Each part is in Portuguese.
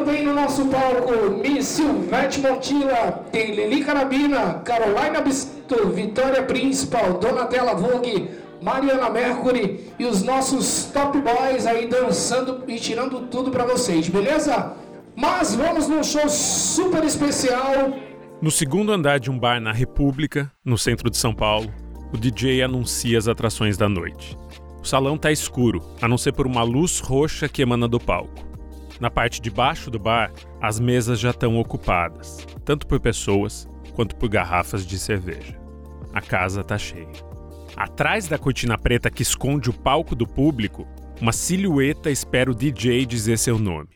Também no nosso palco, Miss Silvete Montila, tem Lili Carabina, Carolina Bisto, Vitória Principal, Donatella Vogue, Mariana Mercury e os nossos top boys aí dançando e tirando tudo para vocês, beleza? Mas vamos num show super especial. No segundo andar de um bar na República, no centro de São Paulo, o DJ anuncia as atrações da noite. O salão tá escuro, a não ser por uma luz roxa que emana do palco. Na parte de baixo do bar, as mesas já estão ocupadas, tanto por pessoas quanto por garrafas de cerveja. A casa tá cheia. Atrás da cortina preta que esconde o palco do público, uma silhueta espera o DJ dizer seu nome.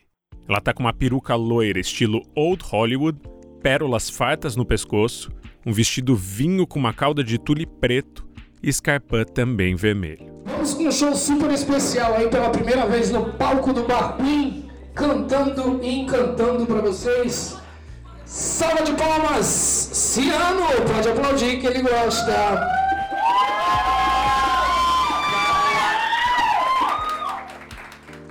Ela tá com uma peruca loira estilo Old Hollywood, pérolas fartas no pescoço, um vestido vinho com uma cauda de tule preto e escarpã também vermelho. Vamos com um show super especial aí pela primeira vez no palco do Bar Queen, cantando e encantando para vocês. Salva de palmas! Ciano, pode aplaudir que ele gosta.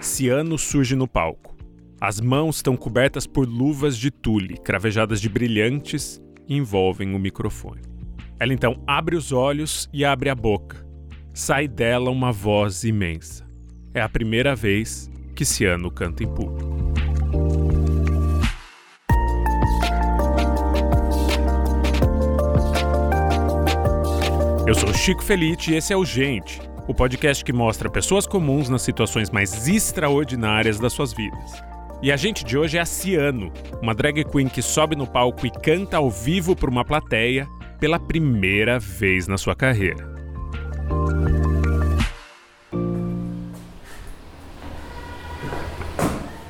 Ciano surge no palco. As mãos estão cobertas por luvas de tule, cravejadas de brilhantes, e envolvem o microfone. Ela então abre os olhos e abre a boca. Sai dela uma voz imensa. É a primeira vez que Ciano canta em público. Eu sou Chico Felite e esse é o Gente, o podcast que mostra pessoas comuns nas situações mais extraordinárias das suas vidas. E a gente de hoje é a Ciano, uma drag queen que sobe no palco e canta ao vivo para uma plateia pela primeira vez na sua carreira.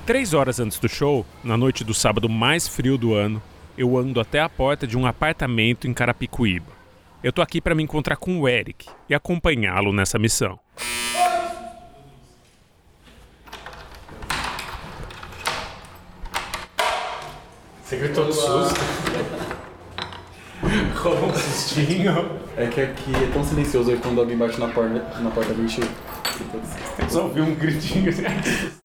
Três horas antes do show, na noite do sábado mais frio do ano, eu ando até a porta de um apartamento em Carapicuíba. Eu tô aqui para me encontrar com o Eric e acompanhá-lo nessa missão. Você gritou no susto? Rolou um sustinho. É que aqui é tão silencioso aí quando alguém bate na porta, na porta a gente. Só ouviu um gritinho assim.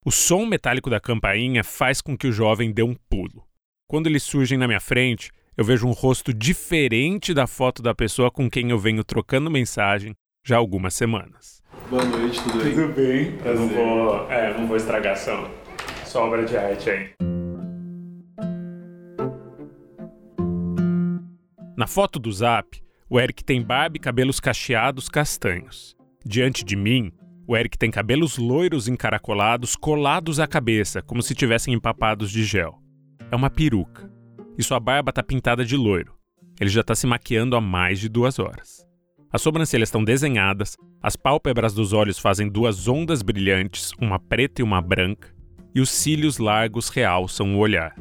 O som metálico da campainha faz com que o jovem dê um pulo. Quando eles surgem na minha frente, eu vejo um rosto diferente da foto da pessoa com quem eu venho trocando mensagem já há algumas semanas. Boa noite, tudo bem? Tudo bem? Eu não vou. É, não vou estragar sua, sua obra de arte aí. Na foto do zap, o Eric tem barba e cabelos cacheados castanhos. Diante de mim, o Eric tem cabelos loiros encaracolados colados à cabeça, como se tivessem empapados de gel. É uma peruca. E sua barba tá pintada de loiro. Ele já tá se maquiando há mais de duas horas. As sobrancelhas estão desenhadas, as pálpebras dos olhos fazem duas ondas brilhantes, uma preta e uma branca, e os cílios largos realçam o olhar.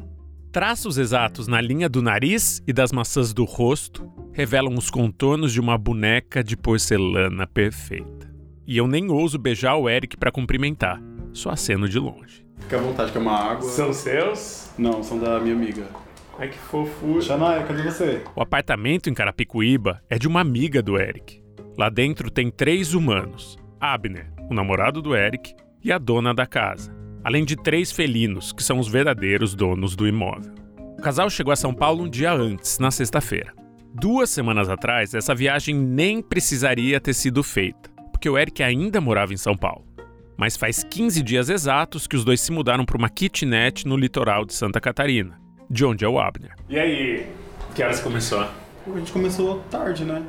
Traços exatos na linha do nariz e das maçãs do rosto revelam os contornos de uma boneca de porcelana perfeita. E eu nem ouso beijar o Eric para cumprimentar, só aceno de longe. Fica à vontade, quer uma água? São seus? Não, são da minha amiga. Ai que fofura. Xanaia, cadê você? O apartamento em Carapicuíba é de uma amiga do Eric. Lá dentro tem três humanos: Abner, o namorado do Eric, e a dona da casa, além de três felinos, que são os verdadeiros donos do imóvel. O casal chegou a São Paulo um dia antes, na sexta-feira. Duas semanas atrás, essa viagem nem precisaria ter sido feita, porque o Eric ainda morava em São Paulo. Mas faz 15 dias exatos que os dois se mudaram para uma kitnet no litoral de Santa Catarina, de onde é o Abner. E aí? Que horas começou? A gente começou tarde, né?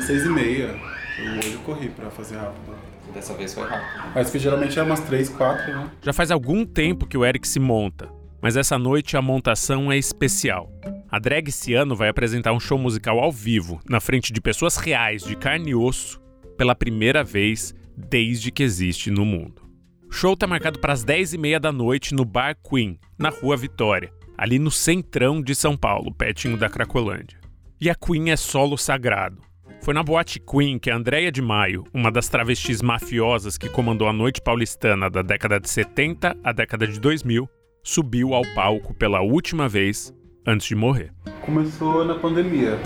Seis e meia. Eu hoje corri pra fazer rápido. Dessa vez foi rápido. Mas que geralmente é umas três, quatro, né? Já faz algum tempo que o Eric se monta, mas essa noite a montação é especial. A drag Ciano vai apresentar um show musical ao vivo, na frente de pessoas reais, de carne e osso, pela primeira vez desde que existe no mundo. O show tá marcado para as 10h30 da noite no Bar Queen, na Rua Vitória, ali no centrão de São Paulo, pertinho da Cracolândia. E a Queen é solo sagrado. Foi na boate Queen que a Andréia de Maio, uma das travestis mafiosas que comandou a noite paulistana da década de 70 à década de 2000, subiu ao palco pela última vez antes de morrer. Começou na pandemia.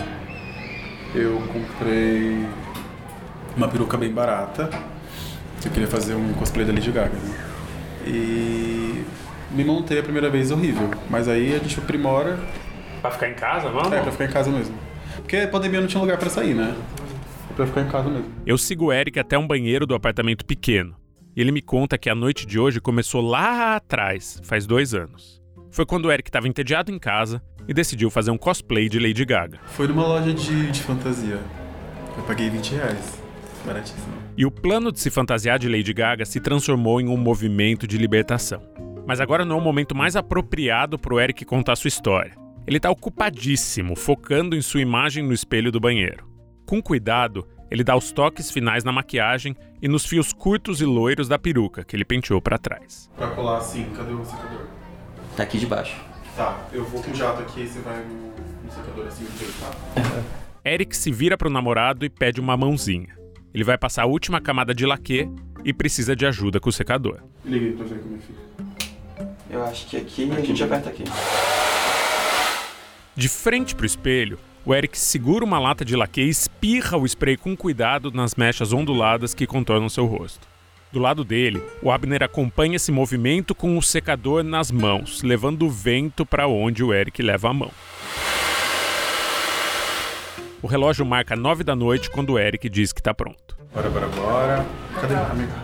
Eu comprei uma peruca bem barata. Eu queria fazer um cosplay da Lady Gaga, né? E me montei a primeira vez horrível. Mas aí a gente aprimora. Pra ficar em casa, vamos? É, pra ficar em casa mesmo. Porque a pandemia não tinha lugar pra sair, né? É pra ficar em casa mesmo. Eu sigo o Eric até um banheiro do apartamento pequeno. E ele me conta que a noite de hoje começou lá atrás, faz dois anos. Foi quando o Eric estava entediado em casa e decidiu fazer um cosplay de Lady Gaga. Foi numa loja de, de fantasia. Eu paguei 20 reais. Baratíssimo. E o plano de se fantasiar de Lady Gaga se transformou em um movimento de libertação. Mas agora não é o momento mais apropriado para o Eric contar sua história. Ele está ocupadíssimo, focando em sua imagem no espelho do banheiro. Com cuidado, ele dá os toques finais na maquiagem e nos fios curtos e loiros da peruca que ele penteou para trás. Pra colar assim, cadê o secador? Tá aqui debaixo. Tá, eu vou com o jato aqui e você vai no, no secador assim, tá? Eric se vira para o namorado e pede uma mãozinha. Ele vai passar a última camada de laque e precisa de ajuda com o secador. Liga aí pra ver como é que fica. Eu acho que aqui a gente aperta aqui. De frente para o espelho, o Eric segura uma lata de laque e espirra o spray com cuidado nas mechas onduladas que contornam seu rosto. Do lado dele, o Abner acompanha esse movimento com o secador nas mãos, levando o vento para onde o Eric leva a mão. O relógio marca nove da noite quando o Eric diz que está pronto. Bora, bora, bora. Cadê a amiga?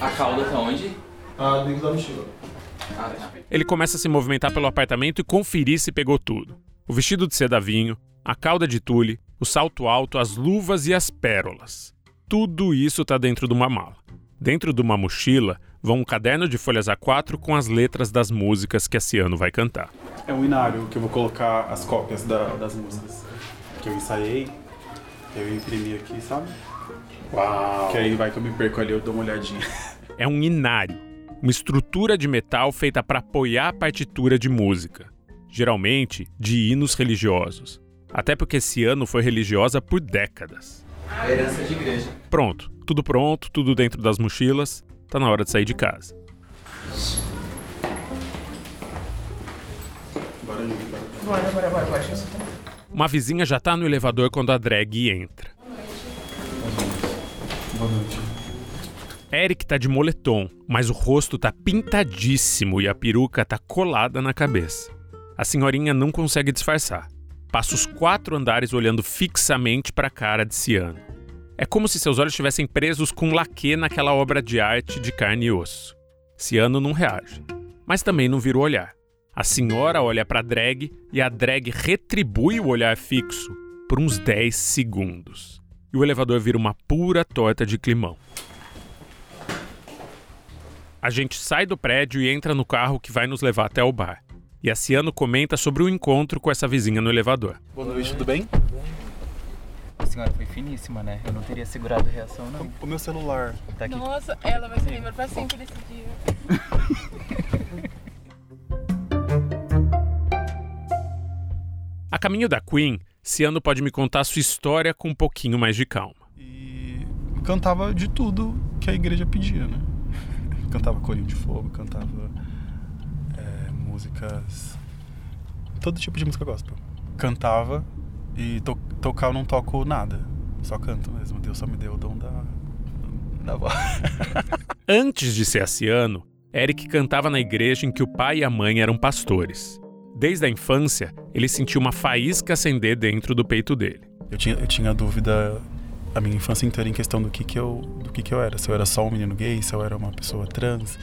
A cauda tá onde? Ah, dentro da mochila. Ele começa a se movimentar pelo apartamento e conferir se pegou tudo: o vestido de seda vinho, a cauda de tule, o salto alto, as luvas e as pérolas. Tudo isso está dentro de uma mala. Dentro de uma mochila vão um caderno de folhas A4 com as letras das músicas que a Ciano vai cantar. É um inário que eu vou colocar as cópias da- das músicas que eu ensaiei. Eu imprimi aqui, sabe? Uau! Que aí vai que eu me perco ali, eu dou uma olhadinha. É um inário, uma estrutura de metal feita para apoiar a partitura de música, geralmente de hinos religiosos. Até porque esse ano foi religiosa por décadas. Herança de igreja. Pronto, tudo pronto, tudo dentro das mochilas, tá na hora de sair de casa. Bora, bora. Bora, bora. Uma vizinha já tá no elevador quando a drag entra. Boa noite. Eric tá de moletom, mas o rosto tá pintadíssimo e a peruca tá colada na cabeça. A senhorinha não consegue disfarçar. Passa os quatro andares olhando fixamente para a cara de Ciano. É como se seus olhos estivessem presos com laque naquela obra de arte de carne e osso. Ciano não reage, mas também não vira o olhar. A senhora olha para a drag e a drag retribui o olhar fixo por uns 10 segundos. E o elevador vira uma pura torta de climão. A gente sai do prédio e entra no carro que vai nos levar até o bar. E a Ciano comenta sobre o encontro com essa vizinha no elevador. Boa noite, tudo bem? A senhora foi finíssima, né? Eu não teria segurado a reação, não. O meu celular. Tá aqui. Nossa, ela vai se lembrar pra sempre desse dia. A caminho da Queen, Ciano pode me contar sua história com um pouquinho mais de calma. E cantava de tudo que a igreja pedia, né? Cantava Corinho de Fogo, cantava é, músicas. Todo tipo de música gospel. Cantava e to tocar eu não toco nada. Só canto mesmo. Deus só me deu o dom da, da voz. Antes de ser Ciano, Eric cantava na igreja em que o pai e a mãe eram pastores. Desde a infância, ele sentiu uma faísca acender dentro do peito dele. Eu tinha, eu tinha dúvida a minha infância inteira em questão do que que eu, do que que eu era. Se eu era só um menino gay, se eu era uma pessoa trans.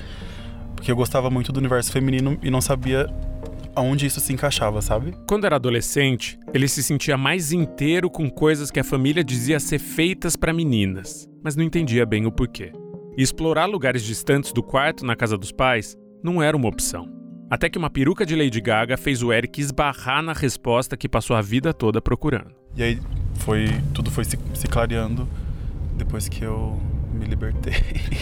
Porque eu gostava muito do universo feminino e não sabia aonde isso se encaixava, sabe? Quando era adolescente, ele se sentia mais inteiro com coisas que a família dizia ser feitas para meninas, mas não entendia bem o porquê. E explorar lugares distantes do quarto na casa dos pais não era uma opção. Até que uma peruca de Lady Gaga fez o Eric esbarrar na resposta que passou a vida toda procurando. E aí foi tudo foi se, se clareando depois que eu me libertei.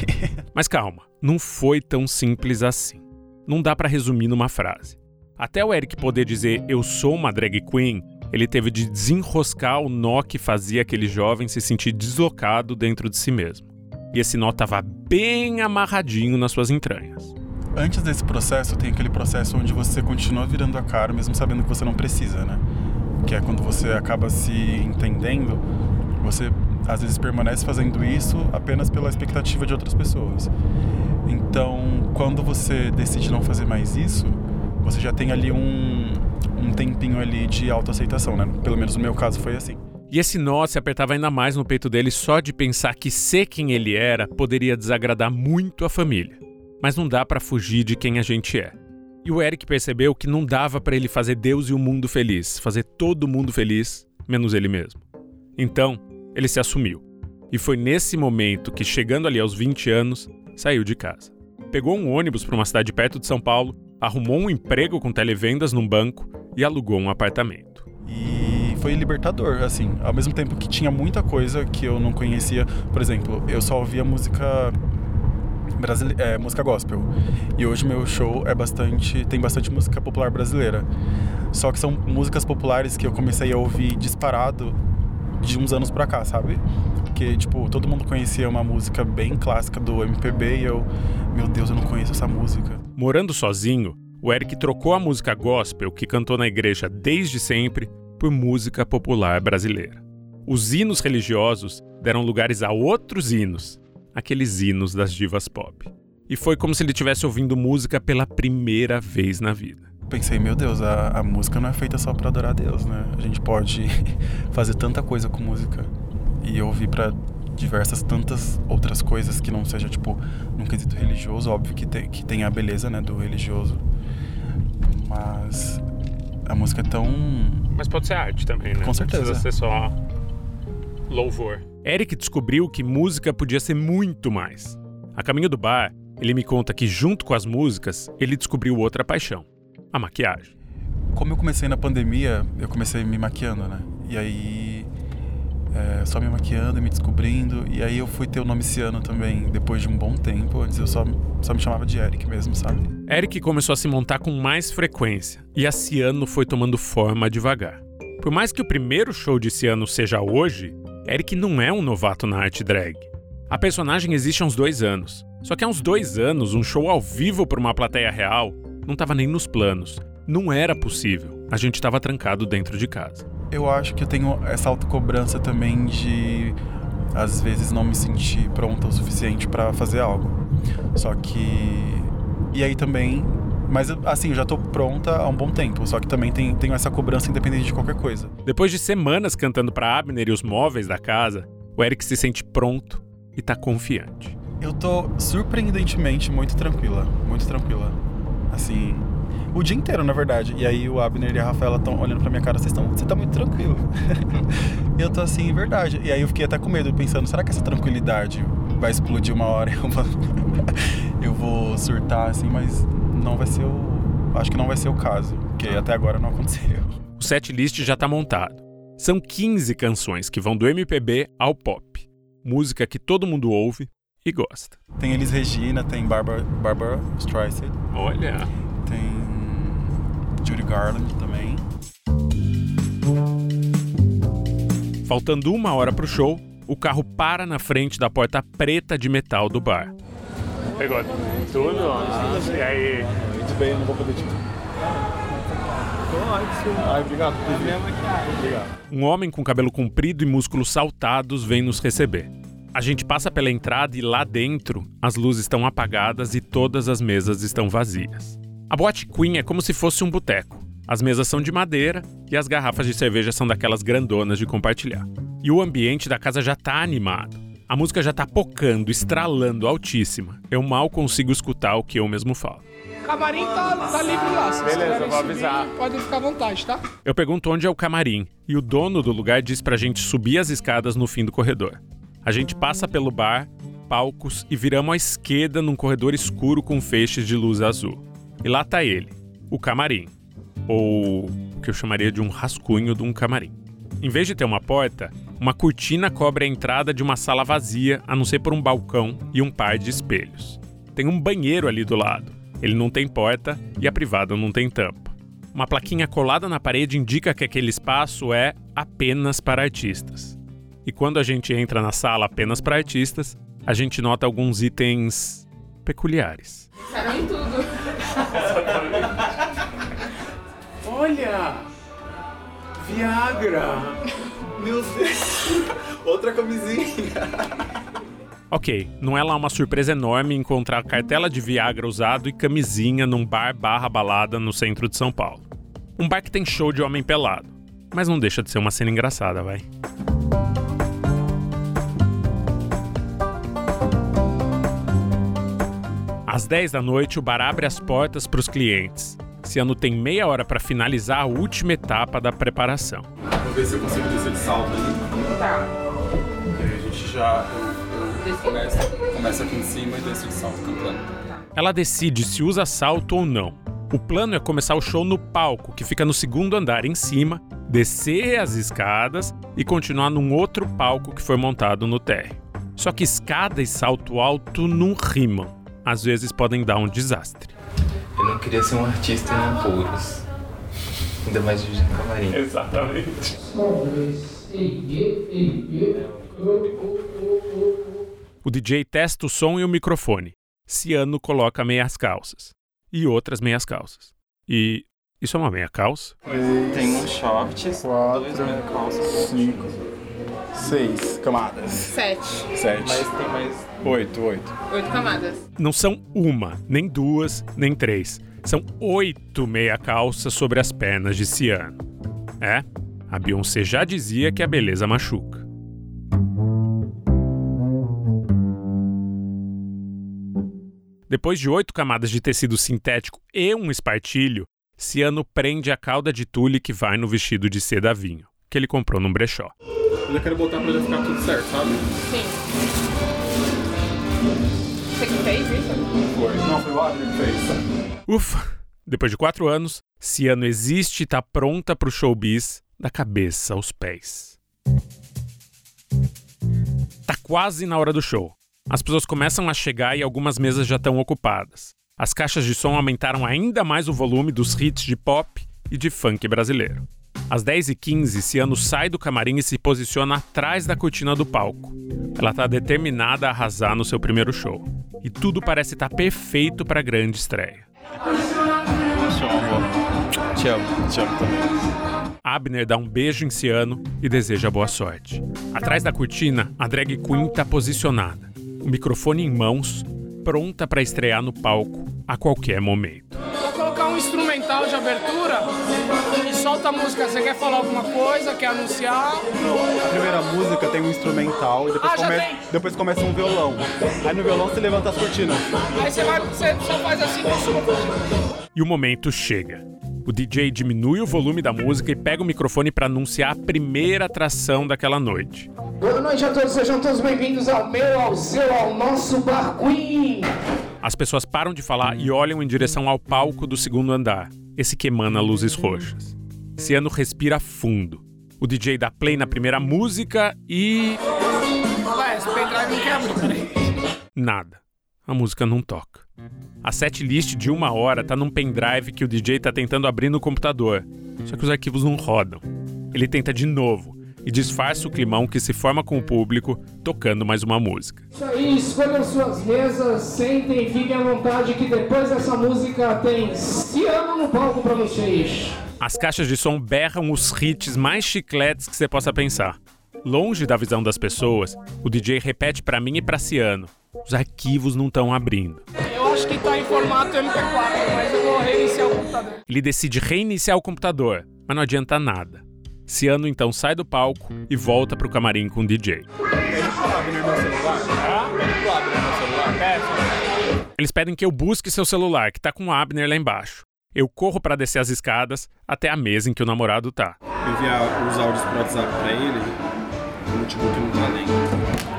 Mas calma, não foi tão simples assim. Não dá pra resumir numa frase. Até o Eric poder dizer eu sou uma drag queen, ele teve de desenroscar o nó que fazia aquele jovem se sentir deslocado dentro de si mesmo. E esse nó estava bem amarradinho nas suas entranhas. Antes desse processo, tem aquele processo onde você continua virando a cara, mesmo sabendo que você não precisa, né? Que é quando você acaba se entendendo, você às vezes permanece fazendo isso apenas pela expectativa de outras pessoas. Então, quando você decide não fazer mais isso, você já tem ali um, um tempinho ali de autoaceitação, né? Pelo menos no meu caso foi assim. E esse nó se apertava ainda mais no peito dele só de pensar que ser quem ele era poderia desagradar muito a família. Mas não dá para fugir de quem a gente é. E o Eric percebeu que não dava para ele fazer Deus e o mundo feliz, fazer todo mundo feliz, menos ele mesmo. Então, ele se assumiu. E foi nesse momento que, chegando ali aos 20 anos, saiu de casa. Pegou um ônibus para uma cidade perto de São Paulo, arrumou um emprego com televendas num banco e alugou um apartamento. E foi libertador, assim, ao mesmo tempo que tinha muita coisa que eu não conhecia. Por exemplo, eu só ouvia música brasile... é, música gospel. E hoje meu show é bastante, tem bastante música popular brasileira. Só que são músicas populares que eu comecei a ouvir disparado de uns anos pra cá, sabe? Porque, tipo, todo mundo conhecia uma música bem clássica do MPB e eu, meu Deus, eu não conheço essa música. Morando sozinho, o Eric trocou a música gospel que cantou na igreja desde sempre por música popular brasileira. Os hinos religiosos deram lugares a outros hinos, aqueles hinos das divas pop. E foi como se ele estivesse ouvindo música pela primeira vez na vida. Pensei, meu Deus, a, a música não é feita só para adorar a Deus, né? A gente pode fazer tanta coisa com música e ouvir para diversas tantas outras coisas que não seja tipo num quesito religioso, óbvio que tem, que tem a beleza, né, do religioso. Mas a música é tão Mas pode ser arte também, né? Com certeza. Não precisa ser só louvor. Eric descobriu que música podia ser muito mais. A caminho do bar, ele me conta que, junto com as músicas, ele descobriu outra paixão: a maquiagem. Como eu comecei na pandemia, eu comecei me maquiando, né? E aí, é, só me maquiando e me descobrindo. E aí eu fui ter o nome Ciano também, depois de um bom tempo. Antes eu só, só me chamava de Eric mesmo, sabe? Eric começou a se montar com mais frequência e a Ciano foi tomando forma devagar. Por mais que o primeiro show de Ciano seja hoje, Eric não é um novato na arte drag. A personagem existe há uns dois anos. Só que há uns dois anos, um show ao vivo para uma plateia real não estava nem nos planos. Não era possível. A gente estava trancado dentro de casa. Eu acho que eu tenho essa autocobrança também de às vezes não me sentir pronta o suficiente para fazer algo. Só que e aí também, mas assim, eu já tô pronta há um bom tempo, só que também tem, tenho essa cobrança independente de qualquer coisa. Depois de semanas cantando para Abner e os móveis da casa, o Eric se sente pronto e tá confiante. Eu tô surpreendentemente muito tranquila, muito tranquila. Assim, o dia inteiro, na verdade. E aí o Abner e a Rafaela estão olhando pra minha cara, vocês estão, você tá muito tranquilo. e eu tô assim, verdade. E aí eu fiquei até com medo, pensando, será que essa tranquilidade vai explodir uma hora e eu vou, eu vou surtar assim, mas não vai ser o acho que não vai ser o caso, porque até agora não aconteceu. O set list já tá montado. São 15 canções que vão do MPB ao pop. Música que todo mundo ouve e gosta. Tem Elis Regina, tem Barbara, Barbara Streisand, Olha. tem Judy Garland também. Faltando uma hora pro show, o carro para na frente da porta preta de metal do bar. Pegou tudo? E aí? Muito bem, não vou poder te... Ai, obrigado. Obrigado. Um homem com cabelo comprido e músculos saltados vem nos receber. A gente passa pela entrada e lá dentro as luzes estão apagadas e todas as mesas estão vazias. A boate Queen é como se fosse um boteco. As mesas são de madeira e as garrafas de cerveja são daquelas grandonas de compartilhar. E o ambiente da casa já tá animado. A música já tá pocando, estralando altíssima. Eu mal consigo escutar o que eu mesmo falo. Camarim tá, tá livre lá. Se Beleza, vou subir, avisar. Podem ficar à vontade, tá? Eu pergunto onde é o camarim e o dono do lugar diz pra gente subir as escadas no fim do corredor. A gente passa pelo bar, palcos e viramos à esquerda num corredor escuro com feixes de luz azul. E lá tá ele, o camarim. Ou o que eu chamaria de um rascunho de um camarim. Em vez de ter uma porta, uma cortina cobre a entrada de uma sala vazia, a não ser por um balcão e um par de espelhos. Tem um banheiro ali do lado. Ele não tem porta e a privada não tem tampa. Uma plaquinha colada na parede indica que aquele espaço é apenas para artistas. E quando a gente entra na sala apenas para artistas, a gente nota alguns itens peculiares. Pensaram em tudo. Olha! Viagra! Meu Deus. Outra camisinha. Ok, não é lá uma surpresa enorme encontrar cartela de Viagra usado e camisinha num bar barra balada no centro de São Paulo. Um bar que tem show de homem pelado. Mas não deixa de ser uma cena engraçada, vai. Às 10 da noite, o bar abre as portas para os clientes. Ciano tem meia hora para finalizar a última etapa da preparação. Vou ver se eu consigo descer de salto ali. Tá. E aí a gente já. Eu, eu começo, começo aqui em cima e desço de salto cantando. Ela decide se usa salto ou não. O plano é começar o show no palco, que fica no segundo andar em cima, descer as escadas e continuar num outro palco que foi montado no térreo. Só que escada e salto alto não rimam. Às vezes podem dar um desastre. Eu não queria ser um artista em apuros. Ainda mais dirigindo camarim. Exatamente. O DJ testa o som e o microfone. Ciano coloca meias calças. E outras meias calças. E. Isso é uma meia calça? Tem um short, dois meia calças. Cinco. Seis camadas. Sete. Sete. Mas tem mais. Oito, oito. Oito camadas. Não são uma, nem duas, nem três. São oito meia calças sobre as pernas de Ciano. É, a Beyoncé já dizia que a beleza machuca. Depois de oito camadas de tecido sintético e um espartilho, Ciano prende a cauda de tule que vai no vestido de seda vinho, que ele comprou num brechó. Eu já quero botar pra já ficar tudo certo, sabe? Sim. Você que fez isso? Foi. Não, foi o Adler que fez. Ufa! Depois de quatro anos, Ciano existe e tá pronta pro showbiz da cabeça aos pés. Tá quase na hora do show. As pessoas começam a chegar e algumas mesas já estão ocupadas. As caixas de som aumentaram ainda mais o volume dos hits de pop e de funk brasileiro. Às 10h15, Ciano sai do camarim e se posiciona atrás da cortina do palco. Ela tá determinada a arrasar no seu primeiro show. E tudo parece estar perfeito para a grande estreia. Te amo. Te amo. Te amo também. Abner dá um beijo em Ciano e deseja boa sorte. Atrás da cortina, a drag queen tá posicionada, o microfone em mãos, pronta para estrear no palco a qualquer momento. Um instrumental de abertura e solta a música. Você quer falar alguma coisa? Quer anunciar? A primeira música tem um instrumental e depois, Ah, come- depois começa um violão. Aí no violão você levanta as cortinas. Aí você vai, você só faz assim com sua E o momento chega. O DJ diminui o volume da música e pega o microfone para anunciar a primeira atração daquela noite. Boa noite a todos, sejam todos bem-vindos ao meu, ao seu, ao nosso Bar Queen. As pessoas param de falar e olham em direção ao palco do segundo andar, esse que emana luzes roxas. Ciano respira fundo. O DJ dá play na primeira música e. Pendrive nada. A música não toca. A setlist de uma hora tá num pendrive que o DJ tá tentando abrir no computador. Só que os arquivos não rodam. Ele tenta de novo e disfarça o climão que se forma com o público tocando mais uma música. Isso aí, escolham suas mesas, sentem, fiquem à vontade que depois dessa música tem Ciano no palco pra vocês. As caixas de som berram os hits mais chicletes que você possa pensar. Longe da visão das pessoas, o DJ repete pra mim e pra Ciano. Os arquivos não estão abrindo. Eu acho que tá em formato MP4, mas eu vou reiniciar o computador. Ele decide reiniciar o computador, mas não adianta nada. Ciano então sai do palco e volta pro camarim com o DJ. Eles pedem que eu busque seu celular, que tá com o Abner lá embaixo. Eu corro pra descer as escadas até a mesa em que o namorado tá. Enviar os áudios pro WhatsApp pra ele. O notebook não tá nem.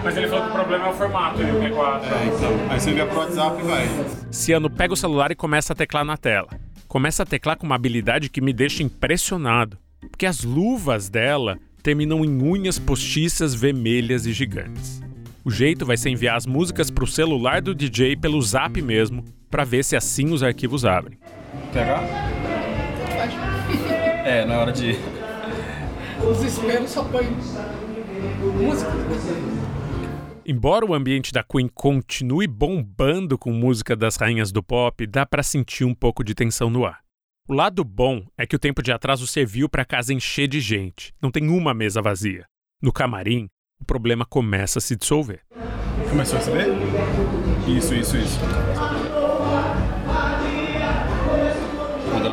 Mas ele falou que o problema é o formato, ele é 4 É, então. Aí você envia pro WhatsApp e vai. Ciano pega o celular e começa a teclar na tela. Começa a teclar com uma habilidade que me deixa impressionado, porque as luvas dela terminam em unhas postiças vermelhas e gigantes. O jeito vai ser enviar as músicas pro celular do DJ pelo Zap mesmo, pra ver se assim os arquivos abrem. TH? É, na hora de. Os esperos só põe música. Embora o ambiente da Queen continue bombando com música das rainhas do pop, dá pra sentir um pouco de tensão no ar. O lado bom é que o tempo de atraso serviu pra casa encher de gente. Não tem uma mesa vazia. No camarim, o problema começa a se dissolver. Começou a receber? Isso, isso, isso.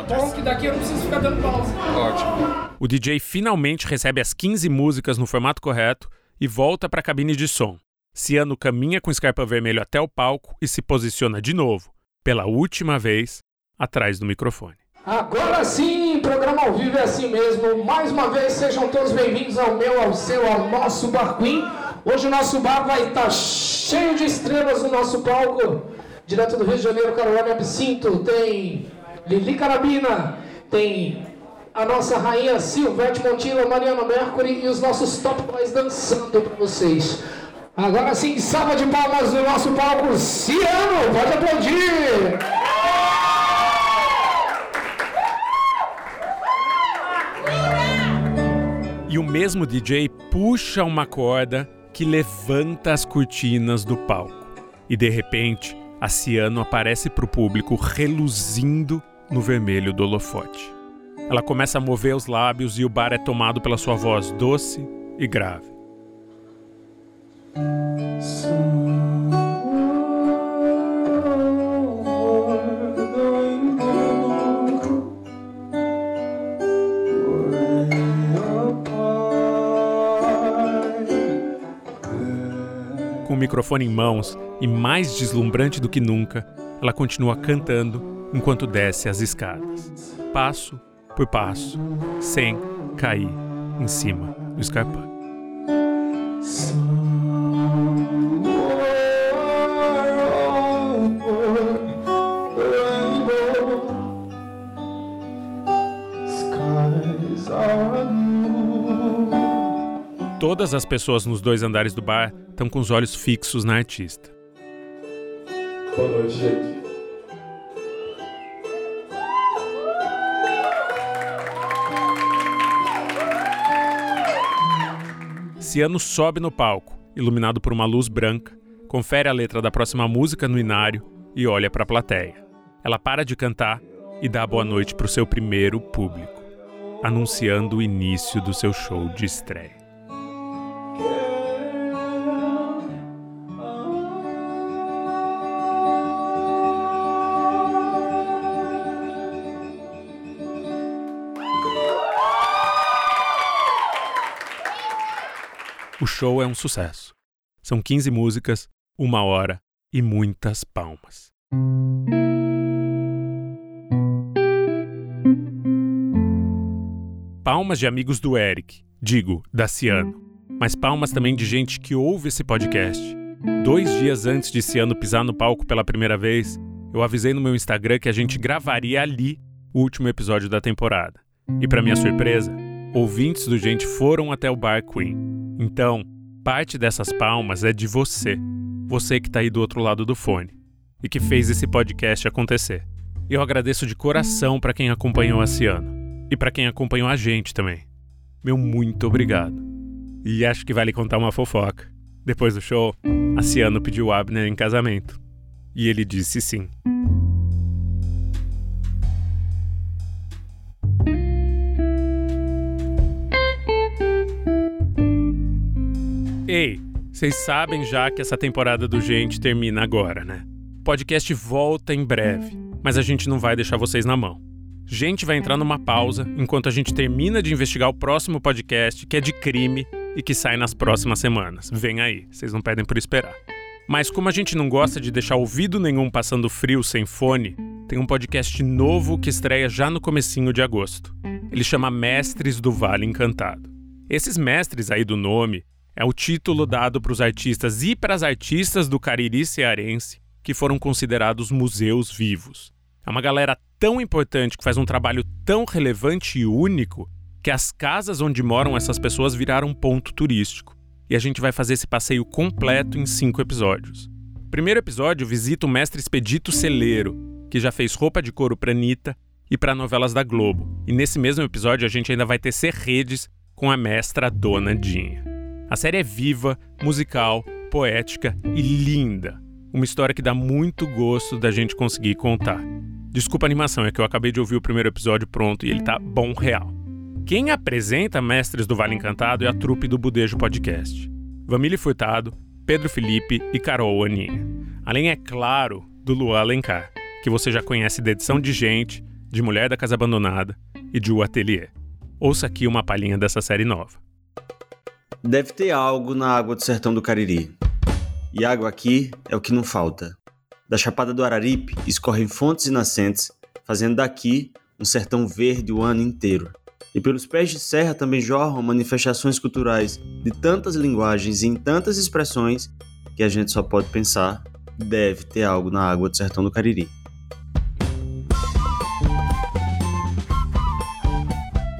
Bom que daqui eu não preciso ficar dando pausa. Ótimo. O DJ finalmente recebe as 15 músicas no formato correto e volta para a cabine de som. Ciano caminha com Scarpa Vermelho até o palco e se posiciona de novo, pela última vez, atrás do microfone. Agora sim, programa ao vivo é assim mesmo. Mais uma vez, sejam todos bem-vindos ao meu, ao seu, ao nosso Bar Queen. Hoje o nosso bar vai estar cheio de estrelas no nosso palco. Direto do Rio de Janeiro, Carolina Absinto, tem Lili Carabina, tem a nossa rainha Silvete Montilla, Mariana Mercury e os nossos top boys dançando para vocês. Agora sim, salva de palmas no nosso palco, Ciano, pode aplaudir! E o mesmo DJ puxa uma corda que levanta as cortinas do palco. E de repente, a Ciano aparece para o público reluzindo no vermelho do holofote. Ela começa a mover os lábios e o bar é tomado pela sua voz doce e grave. Com microfone em mãos e mais deslumbrante do que nunca, ela continua cantando enquanto desce as escadas, passo por passo, sem cair em cima do escarpão. Todas as pessoas nos dois andares do bar estão com os olhos fixos na artista. Boa noite, gente. Ciano sobe no palco, iluminado por uma luz branca, confere a letra da próxima música no inário e olha para a plateia. Ela para de cantar e dá boa noite para o seu primeiro público, anunciando o início do seu show de estreia. Show é um sucesso. São 15 músicas, uma hora e muitas palmas. Palmas de amigos do Eric, digo, da Ciano, mas palmas também de gente que ouve esse podcast. Dois dias antes de Ciano pisar no palco pela primeira vez, eu avisei no meu Instagram que a gente gravaria ali o último episódio da temporada. E para minha surpresa, ouvintes do Gente foram até o Bar Queen. Então, parte dessas palmas é de você, você que está aí do outro lado do fone e que fez esse podcast acontecer. Eu agradeço de coração para quem acompanhou a Ciano e para quem acompanhou a gente também. Meu muito obrigado. E acho que vale contar uma fofoca. Depois do show, a Ciano pediu Abner em casamento. E ele disse sim. Ei, vocês sabem já que essa temporada do Gente termina agora, né? O podcast volta em breve, mas a gente não vai deixar vocês na mão. Gente vai entrar numa pausa enquanto a gente termina de investigar o próximo podcast, que é de crime e que sai nas próximas semanas. Vem aí, vocês não pedem por esperar. Mas como a gente não gosta de deixar ouvido nenhum passando frio sem fone, tem um podcast novo que estreia já no comecinho de agosto. Ele chama Mestres do Vale Encantado. Esses mestres aí do nome é o título dado para os artistas e para as artistas do Cariri cearense que foram considerados museus vivos. É uma galera tão importante que faz um trabalho tão relevante e único que as casas onde moram essas pessoas viraram ponto turístico. E a gente vai fazer esse passeio completo em cinco episódios. Primeiro episódio visita o mestre Expedito Celeiro, que já fez roupa de couro para Anitta e para novelas da Globo. E nesse mesmo episódio a gente ainda vai tecer redes com a mestra Dona Dinha. A série é viva, musical, poética e linda. Uma história que dá muito gosto da gente conseguir contar. Desculpa a animação, é que eu acabei de ouvir o primeiro episódio pronto e ele tá bom real. Quem apresenta Mestres do Vale Encantado é a trupe do Budejo Podcast. Vamile Furtado, Pedro Felipe e Carol Aninha. Além, é claro, do Luan Alencar, que você já conhece da edição de Gente, de Mulher da Casa Abandonada e de O Atelier. Ouça aqui uma palhinha dessa série nova. Deve ter algo na água do sertão do Cariri. E água aqui é o que não falta. Da Chapada do Araripe escorrem fontes e nascentes, fazendo daqui um sertão verde o ano inteiro. E pelos pés de serra também jorram manifestações culturais de tantas linguagens e em tantas expressões que a gente só pode pensar deve ter algo na água do sertão do Cariri.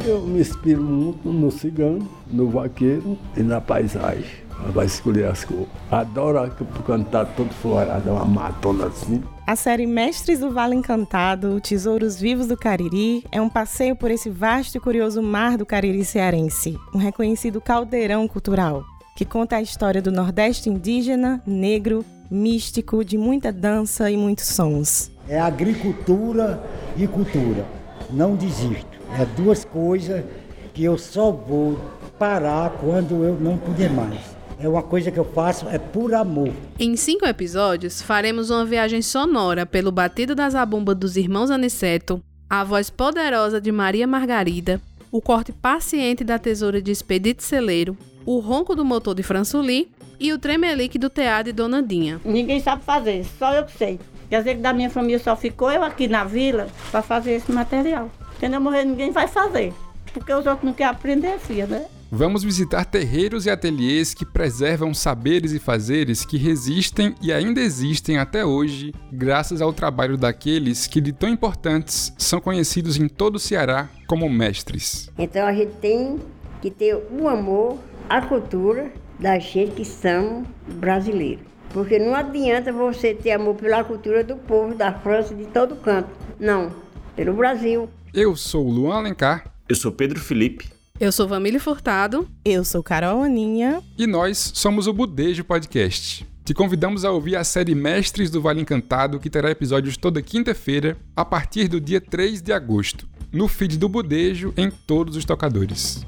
Eu me inspiro muito no cigano, no vaqueiro e na paisagem. Vai escolher as cores. Adoro cantar todo florado, uma matona assim. A série Mestres do Vale Encantado, Tesouros Vivos do Cariri, é um passeio por esse vasto e curioso mar do Cariri cearense, um reconhecido caldeirão cultural, que conta a história do Nordeste indígena, negro, místico, de muita dança e muitos sons. É agricultura e cultura. Não desisto. É duas coisas que eu só vou parar quando eu não puder mais é uma coisa que eu faço é por amor. Em cinco episódios, faremos uma viagem sonora pelo batido das abumbas dos irmãos Aniceto, a voz poderosa de Maria Margarida, o corte paciente da tesoura de Expedito Celeiro, o ronco do motor de Fransuli e o tremelique do tear de Dona Dinha. Ninguém sabe fazer, só eu que sei. Quer dizer que da minha família só ficou eu aqui na vila para fazer esse material. Quando eu morrer, ninguém vai fazer. Porque os outros não querem aprender, filha, né? Vamos visitar terreiros e ateliês que preservam saberes e fazeres que resistem e ainda existem até hoje, graças ao trabalho daqueles que, de tão importantes, são conhecidos em todo o Ceará como mestres. Então a gente tem que ter o amor à cultura da gente que são brasileiros. Porque não adianta você ter amor pela cultura do povo da França, de todo canto. Não, pelo Brasil. Eu sou o Luan Alencar. Eu sou Pedro Felipe. Eu sou Vamília Furtado. Eu sou Carol Aninha. E nós somos o Budejo Podcast. Te convidamos a ouvir a série Mestres do Vale Encantado, que terá episódios toda quinta-feira, a partir do dia 3 de agosto, no feed do Budejo em todos os tocadores.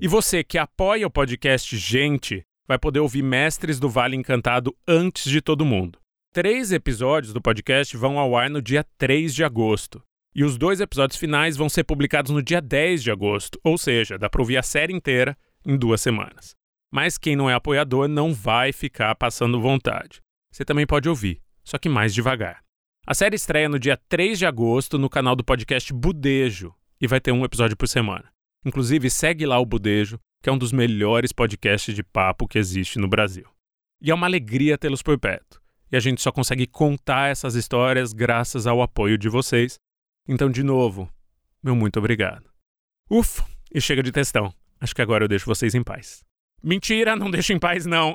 E você que apoia o podcast Gente, vai poder ouvir Mestres do Vale Encantado antes de todo mundo. Três episódios do podcast vão ao ar no dia 3 de agosto. E os dois episódios finais vão ser publicados no dia 10 de agosto, ou seja, dá para ouvir a série inteira em duas semanas. Mas quem não é apoiador não vai ficar passando vontade. Você também pode ouvir, só que mais devagar. A série estreia no dia 3 de agosto no canal do podcast Budejo e vai ter um episódio por semana. Inclusive, segue lá o Budejo, que é um dos melhores podcasts de papo que existe no Brasil. E é uma alegria tê-los por perto e a gente só consegue contar essas histórias graças ao apoio de vocês. Então, de novo, meu muito obrigado. Ufa, e chega de textão. Acho que agora eu deixo vocês em paz. Mentira, não deixo em paz não.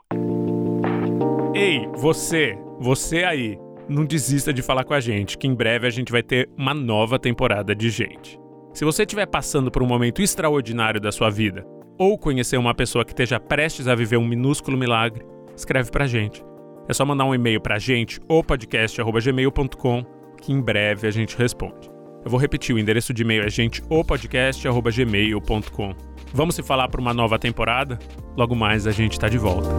Ei, você, você aí, não desista de falar com a gente, que em breve a gente vai ter uma nova temporada de gente. Se você estiver passando por um momento extraordinário da sua vida, ou conhecer uma pessoa que esteja prestes a viver um minúsculo milagre, escreve pra gente. É só mandar um e-mail pra gente ou podcast@gmail.com que em breve a gente responde. Eu vou repetir, o endereço de e-mail é genteopodcast@gmail.com. Vamos se falar para uma nova temporada? Logo mais a gente está de volta.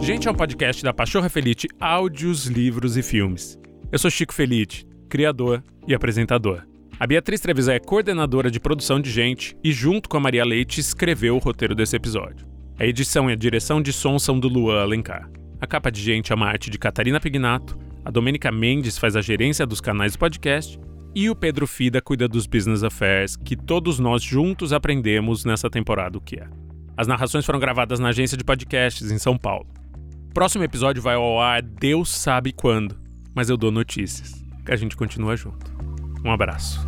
Gente é um podcast da Pachorra Felite Áudios, Livros e Filmes. Eu sou Chico Felite, criador e apresentador. A Beatriz Trevisan é coordenadora de produção de Gente e, junto com a Maria Leite, escreveu o roteiro desse episódio. A edição e a direção de som são do Luan Alencar. A capa de gente é uma arte de Catarina Pignato, a Domênica Mendes faz a gerência dos canais do podcast e o Pedro Fida cuida dos business affairs que todos nós juntos aprendemos nessa temporada o que é. As narrações foram gravadas na agência de podcasts em São Paulo. Próximo episódio vai ao ar Deus sabe quando, mas eu dou notícias. Que a gente continua junto. Um abraço.